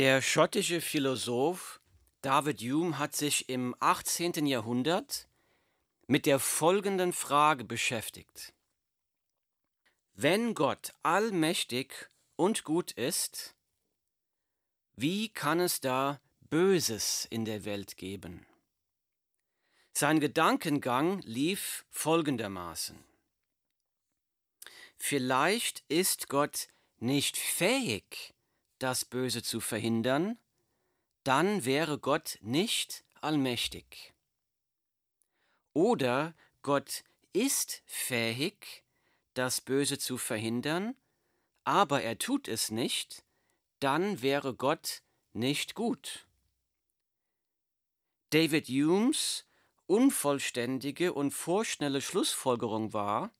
Der schottische Philosoph David Hume hat sich im 18. Jahrhundert mit der folgenden Frage beschäftigt. Wenn Gott allmächtig und gut ist, wie kann es da Böses in der Welt geben? Sein Gedankengang lief folgendermaßen. Vielleicht ist Gott nicht fähig, das Böse zu verhindern, dann wäre Gott nicht allmächtig. Oder Gott ist fähig, das Böse zu verhindern, aber er tut es nicht, dann wäre Gott nicht gut. David Humes unvollständige und vorschnelle Schlussfolgerung war,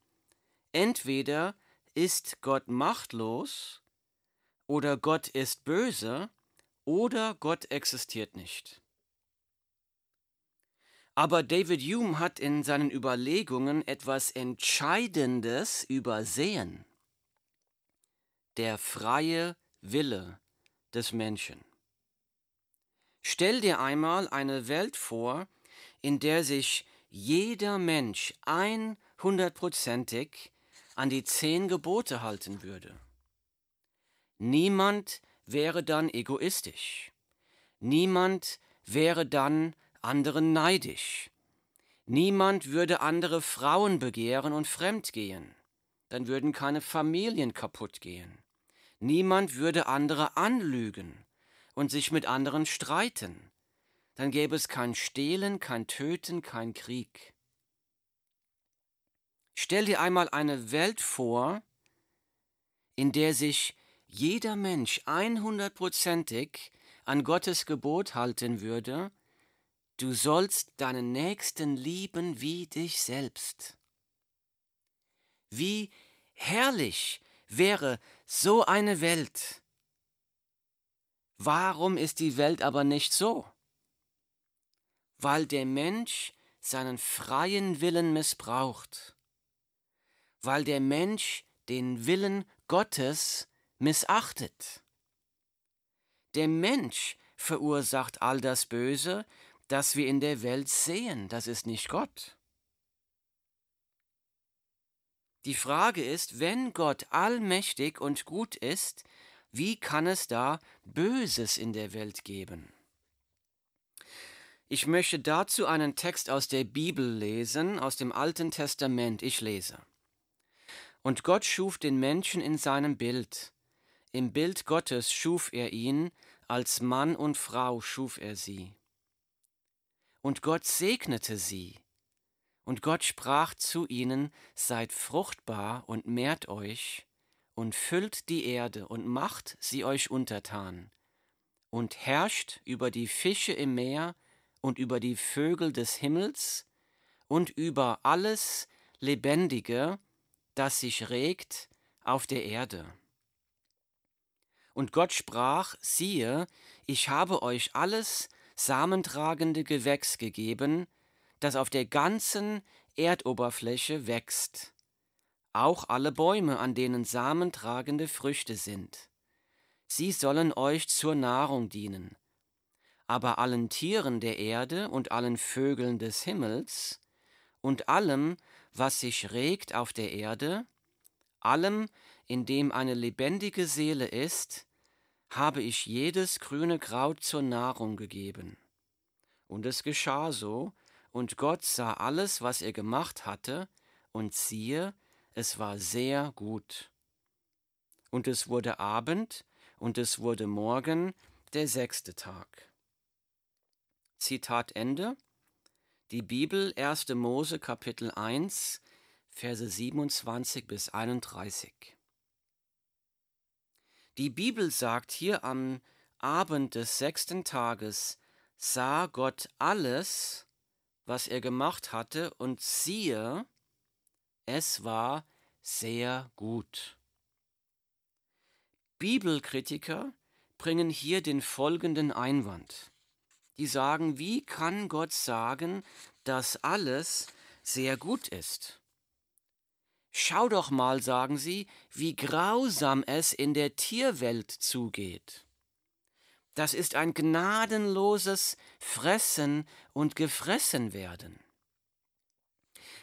entweder ist Gott machtlos oder Gott ist böse oder Gott existiert nicht. Aber David Hume hat in seinen Überlegungen etwas Entscheidendes übersehen. Der freie Wille des Menschen. Stell dir einmal eine Welt vor, in der sich jeder Mensch einhundertprozentig an die zehn Gebote halten würde. Niemand wäre dann egoistisch. Niemand wäre dann anderen neidisch. Niemand würde andere Frauen begehren und fremdgehen. Dann würden keine Familien kaputt gehen. Niemand würde andere anlügen und sich mit anderen streiten dann gäbe es kein Stehlen, kein Töten, kein Krieg. Stell dir einmal eine Welt vor, in der sich jeder Mensch einhundertprozentig an Gottes Gebot halten würde, du sollst deinen Nächsten lieben wie dich selbst. Wie herrlich wäre so eine Welt. Warum ist die Welt aber nicht so? weil der Mensch seinen freien Willen missbraucht, weil der Mensch den Willen Gottes missachtet. Der Mensch verursacht all das Böse, das wir in der Welt sehen, das ist nicht Gott. Die Frage ist, wenn Gott allmächtig und gut ist, wie kann es da Böses in der Welt geben? Ich möchte dazu einen Text aus der Bibel lesen, aus dem Alten Testament. Ich lese. Und Gott schuf den Menschen in seinem Bild. Im Bild Gottes schuf er ihn, als Mann und Frau schuf er sie. Und Gott segnete sie. Und Gott sprach zu ihnen, Seid fruchtbar und mehrt euch, und füllt die Erde und macht sie euch untertan, und herrscht über die Fische im Meer, und über die Vögel des Himmels und über alles Lebendige, das sich regt auf der Erde. Und Gott sprach, siehe, ich habe euch alles samentragende Gewächs gegeben, das auf der ganzen Erdoberfläche wächst, auch alle Bäume, an denen samentragende Früchte sind. Sie sollen euch zur Nahrung dienen aber allen Tieren der Erde und allen Vögeln des Himmels und allem, was sich regt auf der Erde, allem, in dem eine lebendige Seele ist, habe ich jedes grüne Kraut zur Nahrung gegeben. Und es geschah so, und Gott sah alles, was er gemacht hatte, und siehe, es war sehr gut. Und es wurde Abend, und es wurde Morgen, der sechste Tag. Zitat Ende. Die Bibel 1. Mose Kapitel 1 Verse 27 bis 31. Die Bibel sagt hier am Abend des sechsten Tages sah Gott alles, was er gemacht hatte, und siehe, es war sehr gut. Bibelkritiker bringen hier den folgenden Einwand die sagen, wie kann Gott sagen, dass alles sehr gut ist? Schau doch mal, sagen sie, wie grausam es in der Tierwelt zugeht. Das ist ein gnadenloses Fressen und gefressen werden.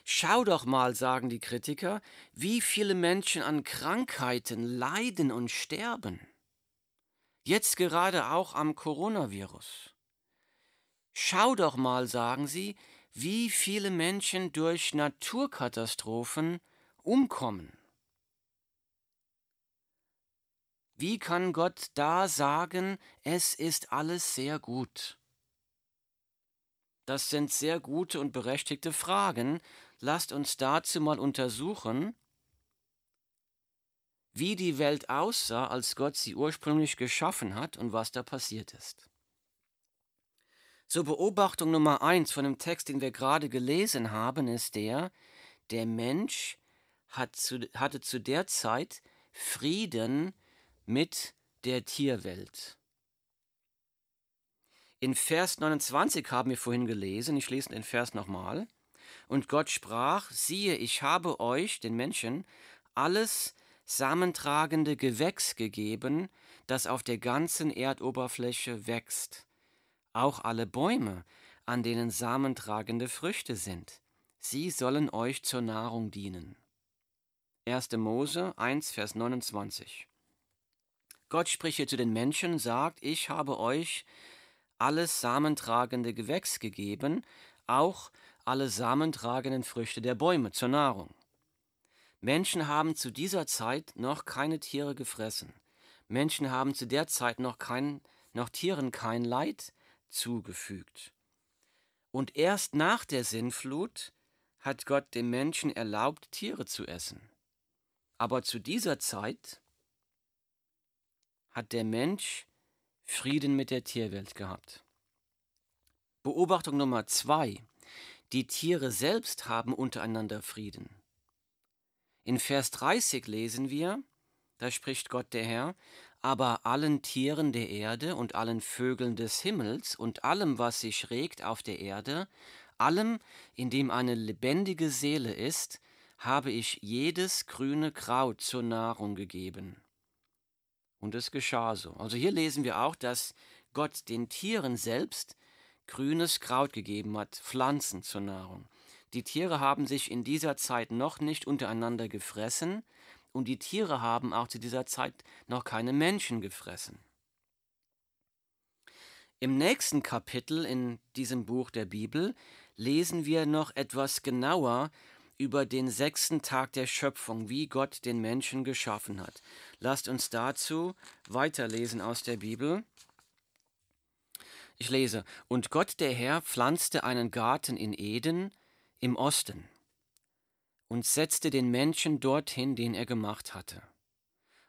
Schau doch mal, sagen die Kritiker, wie viele Menschen an Krankheiten leiden und sterben. Jetzt gerade auch am Coronavirus. Schau doch mal, sagen sie, wie viele Menschen durch Naturkatastrophen umkommen. Wie kann Gott da sagen, es ist alles sehr gut? Das sind sehr gute und berechtigte Fragen. Lasst uns dazu mal untersuchen, wie die Welt aussah, als Gott sie ursprünglich geschaffen hat und was da passiert ist. So Beobachtung Nummer eins von dem Text, den wir gerade gelesen haben, ist der, der Mensch hat zu, hatte zu der Zeit Frieden mit der Tierwelt. In Vers 29 haben wir vorhin gelesen, ich lese den Vers nochmal. Und Gott sprach, siehe, ich habe euch, den Menschen, alles samentragende Gewächs gegeben, das auf der ganzen Erdoberfläche wächst auch alle Bäume, an denen samentragende Früchte sind. Sie sollen euch zur Nahrung dienen. 1. Mose 1, Vers 29. Gott spricht hier zu den Menschen, sagt, ich habe euch alles samentragende Gewächs gegeben, auch alle samentragenden Früchte der Bäume zur Nahrung. Menschen haben zu dieser Zeit noch keine Tiere gefressen. Menschen haben zu der Zeit noch, kein, noch Tieren kein Leid zugefügt. Und erst nach der Sinnflut hat Gott dem Menschen erlaubt, Tiere zu essen. Aber zu dieser Zeit hat der Mensch Frieden mit der Tierwelt gehabt. Beobachtung Nummer zwei. Die Tiere selbst haben untereinander Frieden. In Vers 30 lesen wir, da spricht Gott der Herr, aber allen Tieren der Erde und allen Vögeln des Himmels und allem, was sich regt auf der Erde, allem, in dem eine lebendige Seele ist, habe ich jedes grüne Kraut zur Nahrung gegeben. Und es geschah so. Also hier lesen wir auch, dass Gott den Tieren selbst grünes Kraut gegeben hat, Pflanzen zur Nahrung. Die Tiere haben sich in dieser Zeit noch nicht untereinander gefressen, und die Tiere haben auch zu dieser Zeit noch keine Menschen gefressen. Im nächsten Kapitel in diesem Buch der Bibel lesen wir noch etwas genauer über den sechsten Tag der Schöpfung, wie Gott den Menschen geschaffen hat. Lasst uns dazu weiterlesen aus der Bibel. Ich lese, und Gott der Herr pflanzte einen Garten in Eden im Osten und setzte den Menschen dorthin, den er gemacht hatte.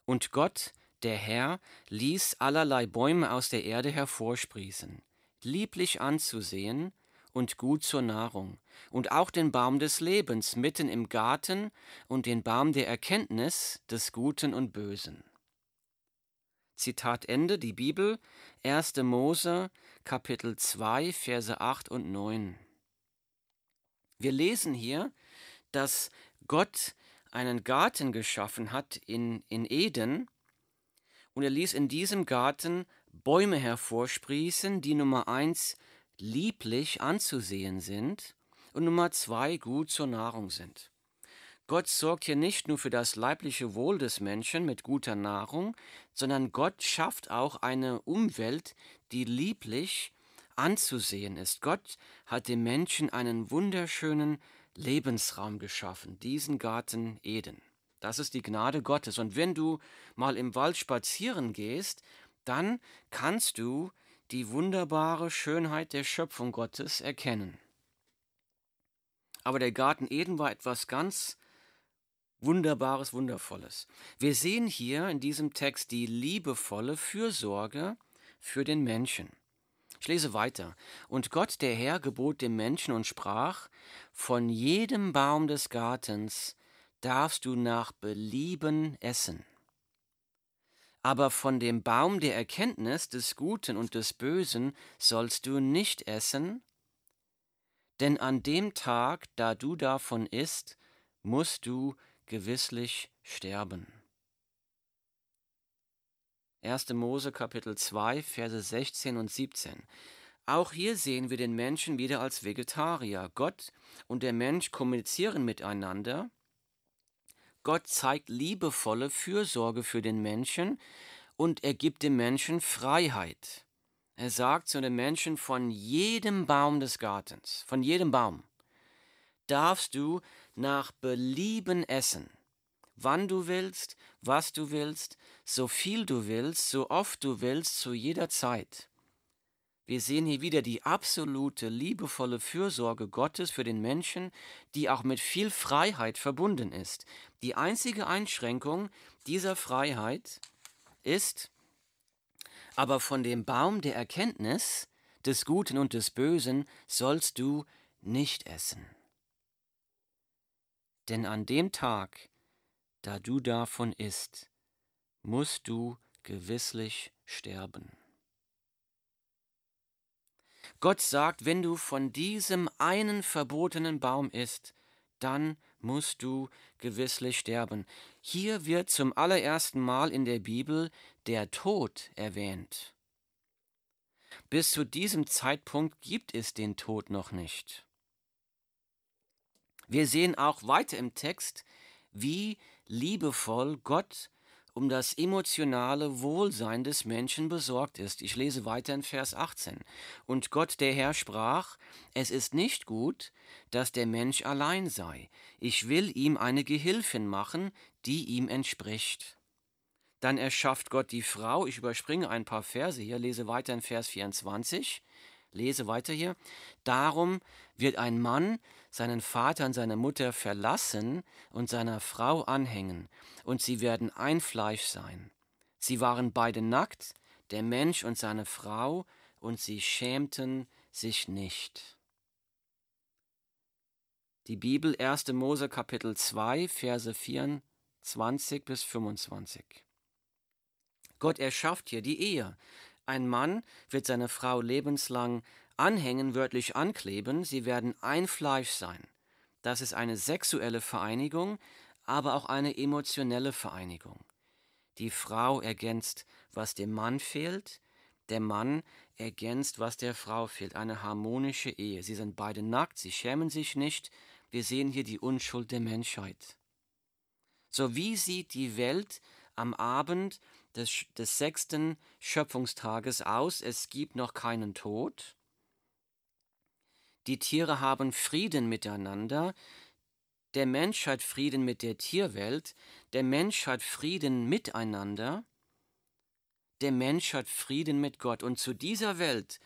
Und Gott, der Herr, ließ allerlei Bäume aus der Erde hervorsprießen, lieblich anzusehen und gut zur Nahrung, und auch den Baum des Lebens mitten im Garten und den Baum der Erkenntnis des Guten und Bösen. Zitat Ende, die Bibel, 1. Mose, Kapitel 2, Verse 8 und 9. Wir lesen hier, dass Gott einen Garten geschaffen hat in, in Eden und er ließ in diesem Garten Bäume hervorsprießen, die Nummer eins lieblich anzusehen sind und Nummer zwei gut zur Nahrung sind. Gott sorgt hier nicht nur für das leibliche Wohl des Menschen mit guter Nahrung, sondern Gott schafft auch eine Umwelt, die lieblich anzusehen ist. Gott hat dem Menschen einen wunderschönen Lebensraum geschaffen, diesen Garten Eden. Das ist die Gnade Gottes. Und wenn du mal im Wald spazieren gehst, dann kannst du die wunderbare Schönheit der Schöpfung Gottes erkennen. Aber der Garten Eden war etwas ganz Wunderbares, Wundervolles. Wir sehen hier in diesem Text die liebevolle Fürsorge für den Menschen. Ich lese weiter. Und Gott der Herr gebot dem Menschen und sprach, von jedem Baum des Gartens darfst du nach Belieben essen. Aber von dem Baum der Erkenntnis des Guten und des Bösen sollst du nicht essen, denn an dem Tag, da du davon isst, musst du gewisslich sterben. 1. Mose Kapitel 2, Verse 16 und 17. Auch hier sehen wir den Menschen wieder als Vegetarier. Gott und der Mensch kommunizieren miteinander. Gott zeigt liebevolle Fürsorge für den Menschen und er gibt dem Menschen Freiheit. Er sagt zu den Menschen, von jedem Baum des Gartens, von jedem Baum, darfst du nach Belieben essen. Wann du willst, was du willst, so viel du willst, so oft du willst, zu jeder Zeit. Wir sehen hier wieder die absolute liebevolle Fürsorge Gottes für den Menschen, die auch mit viel Freiheit verbunden ist. Die einzige Einschränkung dieser Freiheit ist, aber von dem Baum der Erkenntnis des Guten und des Bösen sollst du nicht essen. Denn an dem Tag, da du davon isst, musst du gewisslich sterben. Gott sagt, wenn du von diesem einen verbotenen Baum isst, dann musst du gewisslich sterben. Hier wird zum allerersten Mal in der Bibel der Tod erwähnt. Bis zu diesem Zeitpunkt gibt es den Tod noch nicht. Wir sehen auch weiter im Text, wie liebevoll Gott um das emotionale Wohlsein des Menschen besorgt ist. Ich lese weiter in Vers 18. Und Gott der Herr sprach, es ist nicht gut, dass der Mensch allein sei. Ich will ihm eine Gehilfin machen, die ihm entspricht. Dann erschafft Gott die Frau. Ich überspringe ein paar Verse hier, lese weiter in Vers 24. Lese weiter hier. Darum wird ein Mann seinen Vater und seine Mutter verlassen und seiner Frau anhängen, und sie werden ein Fleisch sein. Sie waren beide nackt, der Mensch und seine Frau, und sie schämten sich nicht. Die Bibel 1. Mose Kapitel 2, Verse 24 bis 25. Gott erschafft hier die Ehe, ein Mann wird seine Frau lebenslang anhängen, wörtlich ankleben, sie werden ein Fleisch sein. Das ist eine sexuelle Vereinigung, aber auch eine emotionelle Vereinigung. Die Frau ergänzt, was dem Mann fehlt, der Mann ergänzt, was der Frau fehlt, eine harmonische Ehe. Sie sind beide nackt, sie schämen sich nicht, wir sehen hier die Unschuld der Menschheit. So wie sieht die Welt am Abend des, des sechsten Schöpfungstages aus. Es gibt noch keinen Tod. Die Tiere haben Frieden miteinander. Der Mensch hat Frieden mit der Tierwelt. Der Mensch hat Frieden miteinander. Der Mensch hat Frieden mit Gott. Und zu dieser Welt,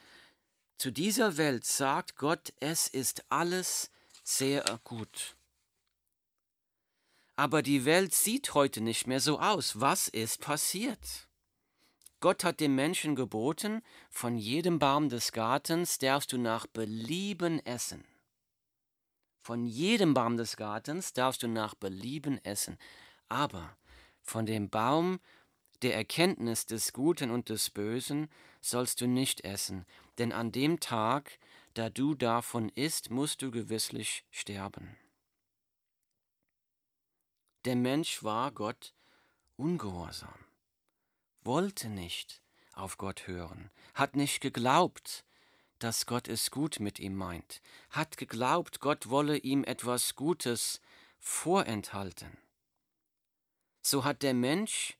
zu dieser Welt sagt Gott, es ist alles sehr gut. Aber die Welt sieht heute nicht mehr so aus. Was ist passiert? Gott hat dem Menschen geboten, von jedem Baum des Gartens darfst du nach Belieben essen. Von jedem Baum des Gartens darfst du nach Belieben essen. Aber von dem Baum der Erkenntnis des Guten und des Bösen sollst du nicht essen, denn an dem Tag, da du davon isst, musst du gewisslich sterben. Der Mensch war Gott ungehorsam, wollte nicht auf Gott hören, hat nicht geglaubt, dass Gott es gut mit ihm meint, hat geglaubt, Gott wolle ihm etwas Gutes vorenthalten. So hat der Mensch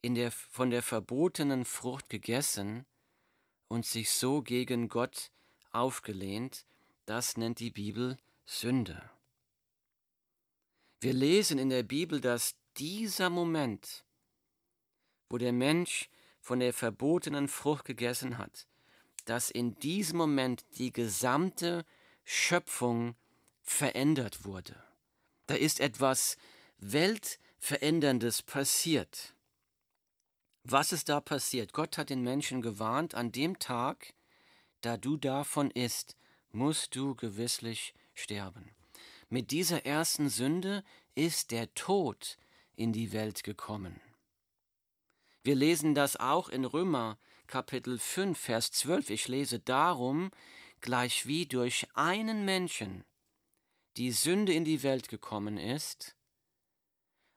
in der, von der verbotenen Frucht gegessen und sich so gegen Gott aufgelehnt, das nennt die Bibel Sünde. Wir lesen in der Bibel, dass dieser Moment, wo der Mensch von der verbotenen Frucht gegessen hat, dass in diesem Moment die gesamte Schöpfung verändert wurde. Da ist etwas Weltveränderndes passiert. Was ist da passiert? Gott hat den Menschen gewarnt, an dem Tag, da du davon isst, musst du gewisslich sterben. Mit dieser ersten Sünde ist der Tod in die Welt gekommen. Wir lesen das auch in Römer Kapitel 5, Vers 12. Ich lese darum, gleich wie durch einen Menschen die Sünde in die Welt gekommen ist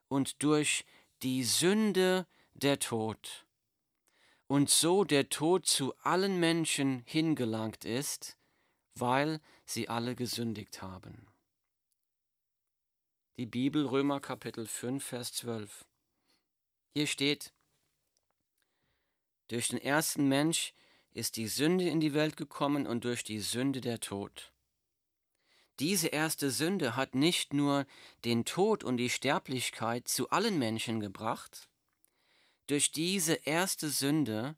und durch die Sünde der Tod. Und so der Tod zu allen Menschen hingelangt ist, weil sie alle gesündigt haben. Die Bibel Römer Kapitel 5, Vers 12. Hier steht, durch den ersten Mensch ist die Sünde in die Welt gekommen und durch die Sünde der Tod. Diese erste Sünde hat nicht nur den Tod und die Sterblichkeit zu allen Menschen gebracht, durch diese erste Sünde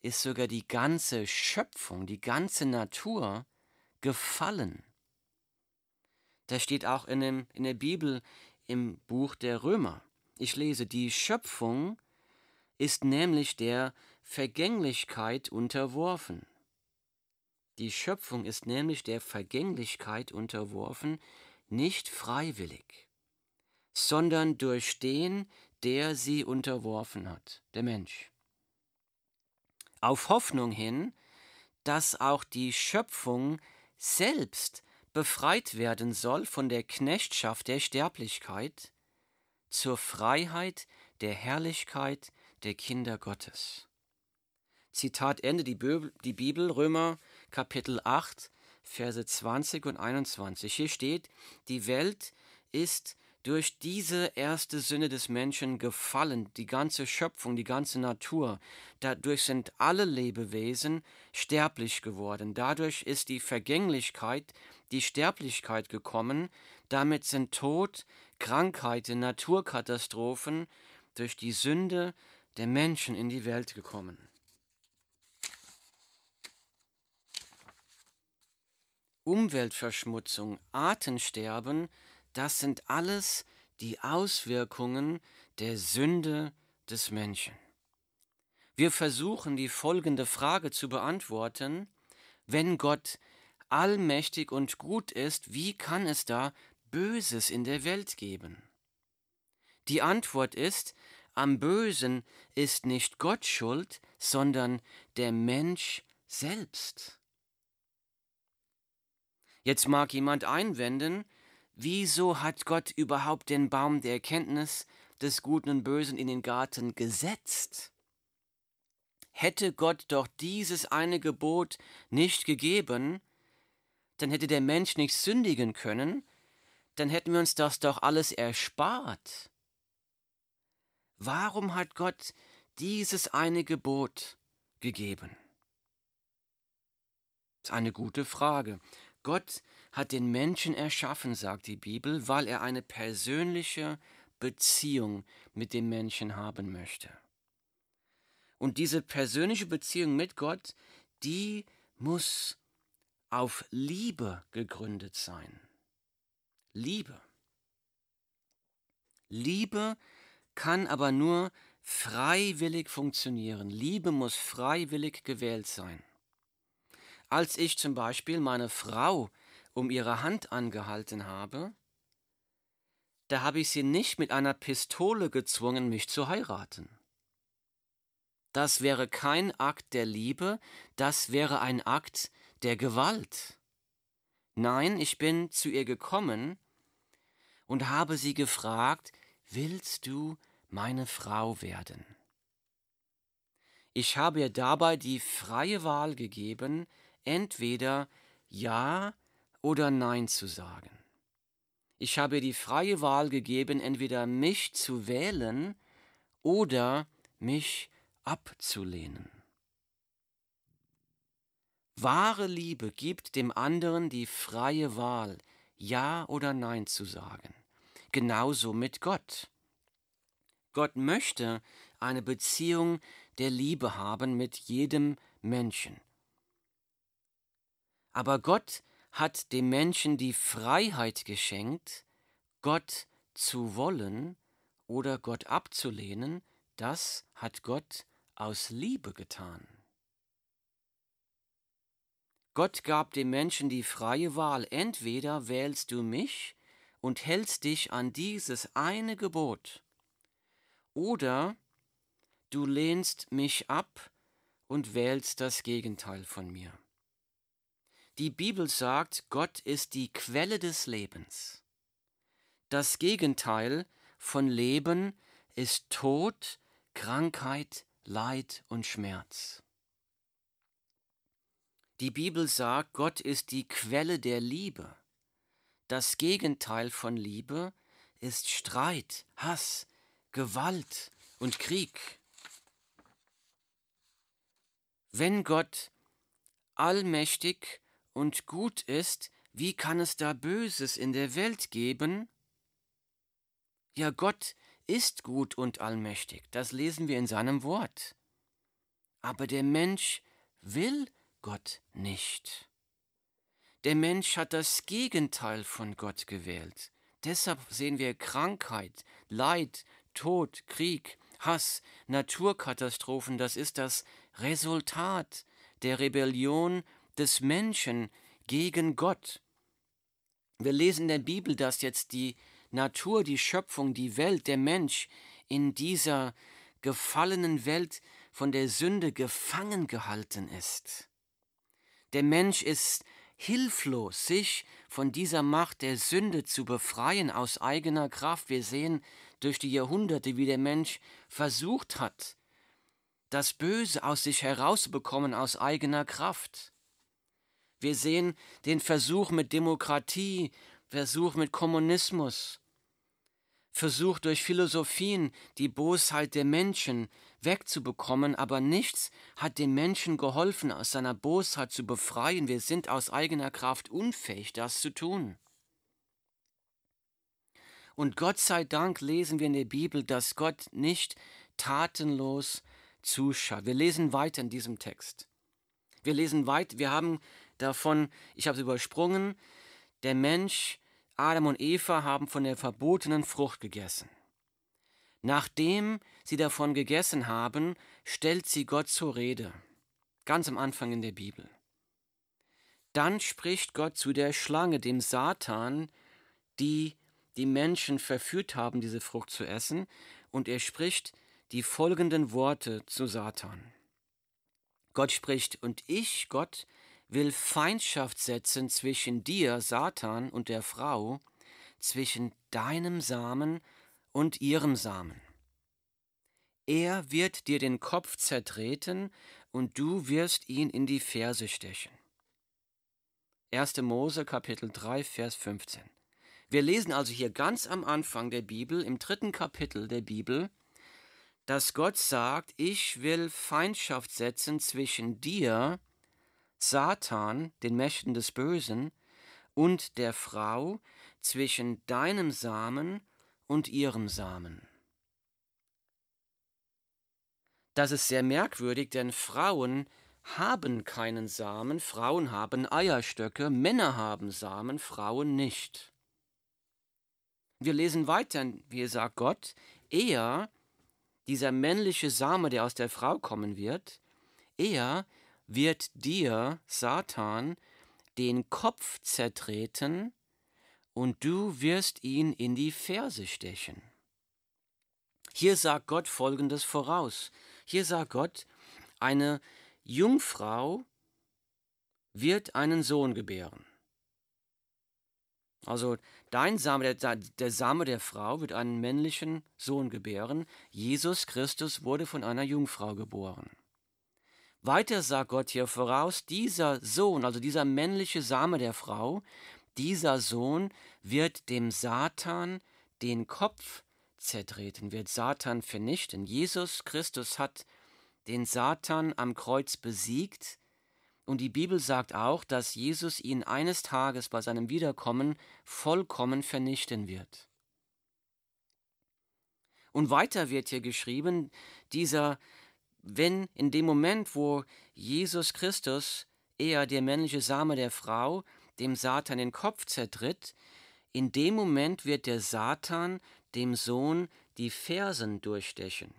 ist sogar die ganze Schöpfung, die ganze Natur gefallen. Das steht auch in, dem, in der Bibel im Buch der Römer. Ich lese, die Schöpfung ist nämlich der Vergänglichkeit unterworfen. Die Schöpfung ist nämlich der Vergänglichkeit unterworfen, nicht freiwillig, sondern durch den, der sie unterworfen hat, der Mensch. Auf Hoffnung hin, dass auch die Schöpfung selbst befreit werden soll von der Knechtschaft der Sterblichkeit zur Freiheit der Herrlichkeit der Kinder Gottes. Zitat Ende die Bibel, die Bibel Römer Kapitel 8 Verse 20 und 21. Hier steht, die Welt ist durch diese erste Sünde des Menschen gefallen, die ganze Schöpfung, die ganze Natur. Dadurch sind alle Lebewesen sterblich geworden. Dadurch ist die Vergänglichkeit, die Sterblichkeit gekommen. Damit sind Tod, Krankheiten, Naturkatastrophen durch die Sünde der Menschen in die Welt gekommen. Umweltverschmutzung, Artensterben, das sind alles die Auswirkungen der Sünde des Menschen. Wir versuchen die folgende Frage zu beantworten, wenn Gott allmächtig und gut ist, wie kann es da Böses in der Welt geben? Die Antwort ist, am Bösen ist nicht Gott schuld, sondern der Mensch selbst. Jetzt mag jemand einwenden, wieso hat Gott überhaupt den Baum der Erkenntnis des Guten und Bösen in den Garten gesetzt? Hätte Gott doch dieses eine Gebot nicht gegeben, dann hätte der Mensch nicht sündigen können, dann hätten wir uns das doch alles erspart. Warum hat Gott dieses eine Gebot gegeben? Das ist eine gute Frage. Gott hat den Menschen erschaffen, sagt die Bibel, weil er eine persönliche Beziehung mit dem Menschen haben möchte. Und diese persönliche Beziehung mit Gott, die muss auf Liebe gegründet sein. Liebe. Liebe kann aber nur freiwillig funktionieren. Liebe muss freiwillig gewählt sein. Als ich zum Beispiel meine Frau um ihre Hand angehalten habe, da habe ich sie nicht mit einer Pistole gezwungen, mich zu heiraten. Das wäre kein Akt der Liebe, das wäre ein Akt der Gewalt. Nein, ich bin zu ihr gekommen und habe sie gefragt, willst du meine Frau werden? Ich habe ihr dabei die freie Wahl gegeben, entweder Ja oder Nein zu sagen. Ich habe die freie Wahl gegeben, entweder mich zu wählen oder mich abzulehnen. Wahre Liebe gibt dem anderen die freie Wahl, Ja oder Nein zu sagen. Genauso mit Gott. Gott möchte eine Beziehung der Liebe haben mit jedem Menschen. Aber Gott hat dem Menschen die Freiheit geschenkt, Gott zu wollen oder Gott abzulehnen, das hat Gott aus Liebe getan. Gott gab dem Menschen die freie Wahl, entweder wählst du mich und hältst dich an dieses eine Gebot, oder du lehnst mich ab und wählst das Gegenteil von mir. Die Bibel sagt, Gott ist die Quelle des Lebens. Das Gegenteil von Leben ist Tod, Krankheit, Leid und Schmerz. Die Bibel sagt, Gott ist die Quelle der Liebe. Das Gegenteil von Liebe ist Streit, Hass, Gewalt und Krieg. Wenn Gott allmächtig und gut ist, wie kann es da Böses in der Welt geben? Ja, Gott ist gut und allmächtig, das lesen wir in seinem Wort. Aber der Mensch will Gott nicht. Der Mensch hat das Gegenteil von Gott gewählt. Deshalb sehen wir Krankheit, Leid, Tod, Krieg, Hass, Naturkatastrophen, das ist das Resultat der Rebellion des Menschen gegen Gott. Wir lesen in der Bibel, dass jetzt die Natur, die Schöpfung, die Welt, der Mensch in dieser gefallenen Welt von der Sünde gefangen gehalten ist. Der Mensch ist hilflos, sich von dieser Macht der Sünde zu befreien aus eigener Kraft. Wir sehen durch die Jahrhunderte, wie der Mensch versucht hat, das Böse aus sich herauszubekommen aus eigener Kraft. Wir sehen den Versuch mit Demokratie, Versuch mit Kommunismus, Versuch durch Philosophien die Bosheit der Menschen wegzubekommen, aber nichts hat dem Menschen geholfen, aus seiner Bosheit zu befreien. Wir sind aus eigener Kraft unfähig, das zu tun. Und Gott sei Dank lesen wir in der Bibel, dass Gott nicht tatenlos zuschaut. Wir lesen weiter in diesem Text. Wir lesen weiter, wir haben davon, ich habe es übersprungen, der Mensch, Adam und Eva haben von der verbotenen Frucht gegessen. Nachdem sie davon gegessen haben, stellt sie Gott zur Rede, ganz am Anfang in der Bibel. Dann spricht Gott zu der Schlange, dem Satan, die die Menschen verführt haben, diese Frucht zu essen, und er spricht die folgenden Worte zu Satan. Gott spricht, und ich, Gott, will Feindschaft setzen zwischen dir, Satan, und der Frau, zwischen deinem Samen und ihrem Samen. Er wird dir den Kopf zertreten, und du wirst ihn in die Ferse stechen. 1. Mose Kapitel 3, Vers 15. Wir lesen also hier ganz am Anfang der Bibel, im dritten Kapitel der Bibel, dass Gott sagt, ich will Feindschaft setzen zwischen dir, Satan, den Mächten des Bösen, und der Frau, zwischen deinem Samen und ihrem Samen. Das ist sehr merkwürdig, denn Frauen haben keinen Samen, Frauen haben Eierstöcke, Männer haben Samen, Frauen nicht. Wir lesen weiter, wie sagt Gott, er dieser männliche Same, der aus der Frau kommen wird, er wird dir, Satan, den Kopf zertreten und du wirst ihn in die Ferse stechen. Hier sagt Gott Folgendes voraus. Hier sagt Gott, eine Jungfrau wird einen Sohn gebären. Also dein Same, der, der, Same der Frau wird einen männlichen Sohn gebären. Jesus Christus wurde von einer Jungfrau geboren. Weiter sagt Gott hier voraus, dieser Sohn, also dieser männliche Same der Frau, dieser Sohn wird dem Satan den Kopf zertreten, wird Satan vernichten. Jesus Christus hat den Satan am Kreuz besiegt und die Bibel sagt auch, dass Jesus ihn eines Tages bei seinem Wiederkommen vollkommen vernichten wird. Und weiter wird hier geschrieben, dieser, wenn in dem Moment, wo Jesus Christus, eher der männliche Same der Frau, dem Satan den Kopf zertritt, in dem Moment wird der Satan dem Sohn die Fersen durchstechen.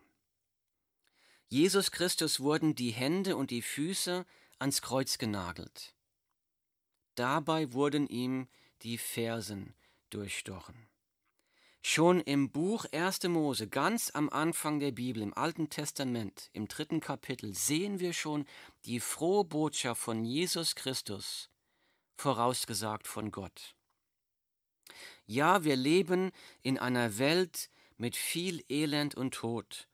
Jesus Christus wurden die Hände und die Füße ans Kreuz genagelt. Dabei wurden ihm die Fersen durchstochen. Schon im Buch 1. Mose, ganz am Anfang der Bibel, im Alten Testament, im dritten Kapitel, sehen wir schon die frohe Botschaft von Jesus Christus, vorausgesagt von Gott. Ja, wir leben in einer Welt mit viel Elend und Tod.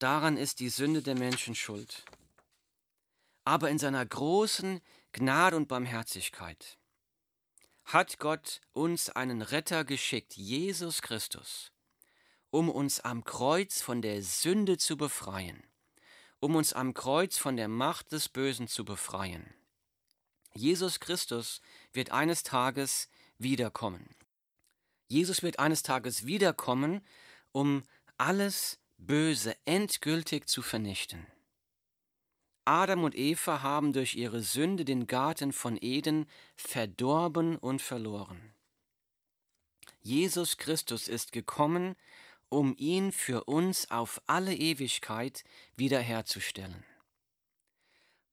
Daran ist die Sünde der Menschen schuld. Aber in seiner großen Gnade und Barmherzigkeit hat Gott uns einen Retter geschickt, Jesus Christus, um uns am Kreuz von der Sünde zu befreien, um uns am Kreuz von der Macht des Bösen zu befreien. Jesus Christus wird eines Tages wiederkommen. Jesus wird eines Tages wiederkommen, um alles Böse endgültig zu vernichten. Adam und Eva haben durch ihre Sünde den Garten von Eden verdorben und verloren. Jesus Christus ist gekommen, um ihn für uns auf alle Ewigkeit wiederherzustellen.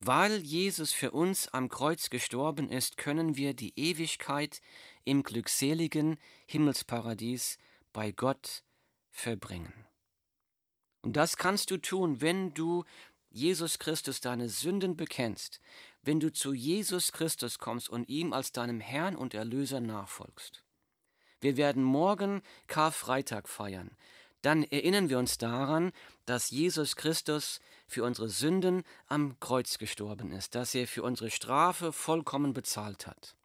Weil Jesus für uns am Kreuz gestorben ist, können wir die Ewigkeit im glückseligen Himmelsparadies bei Gott verbringen. Und das kannst du tun, wenn du Jesus Christus deine Sünden bekennst, wenn du zu Jesus Christus kommst und ihm als deinem Herrn und Erlöser nachfolgst. Wir werden morgen Karfreitag feiern. Dann erinnern wir uns daran, dass Jesus Christus für unsere Sünden am Kreuz gestorben ist, dass er für unsere Strafe vollkommen bezahlt hat.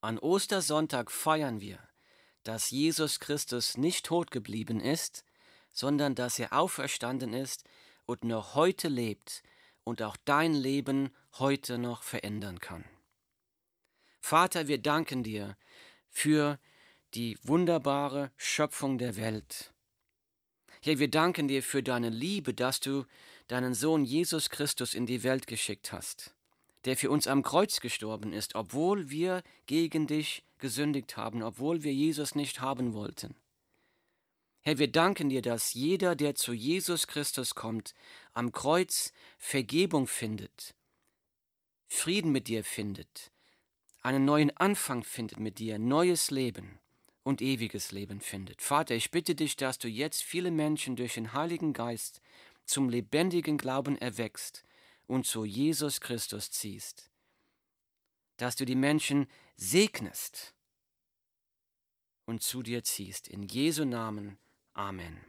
An Ostersonntag feiern wir, dass Jesus Christus nicht tot geblieben ist, sondern dass er auferstanden ist und noch heute lebt und auch dein Leben heute noch verändern kann. Vater, wir danken dir für die wunderbare Schöpfung der Welt. Ja, wir danken dir für deine Liebe, dass du deinen Sohn Jesus Christus in die Welt geschickt hast, der für uns am Kreuz gestorben ist, obwohl wir gegen dich gesündigt haben, obwohl wir Jesus nicht haben wollten. Herr, wir danken dir, dass jeder, der zu Jesus Christus kommt, am Kreuz Vergebung findet, Frieden mit dir findet, einen neuen Anfang findet mit dir, neues Leben und ewiges Leben findet. Vater, ich bitte dich, dass du jetzt viele Menschen durch den Heiligen Geist zum lebendigen Glauben erwächst und zu Jesus Christus ziehst. Dass du die Menschen segnest und zu dir ziehst. In Jesu Namen. Amen.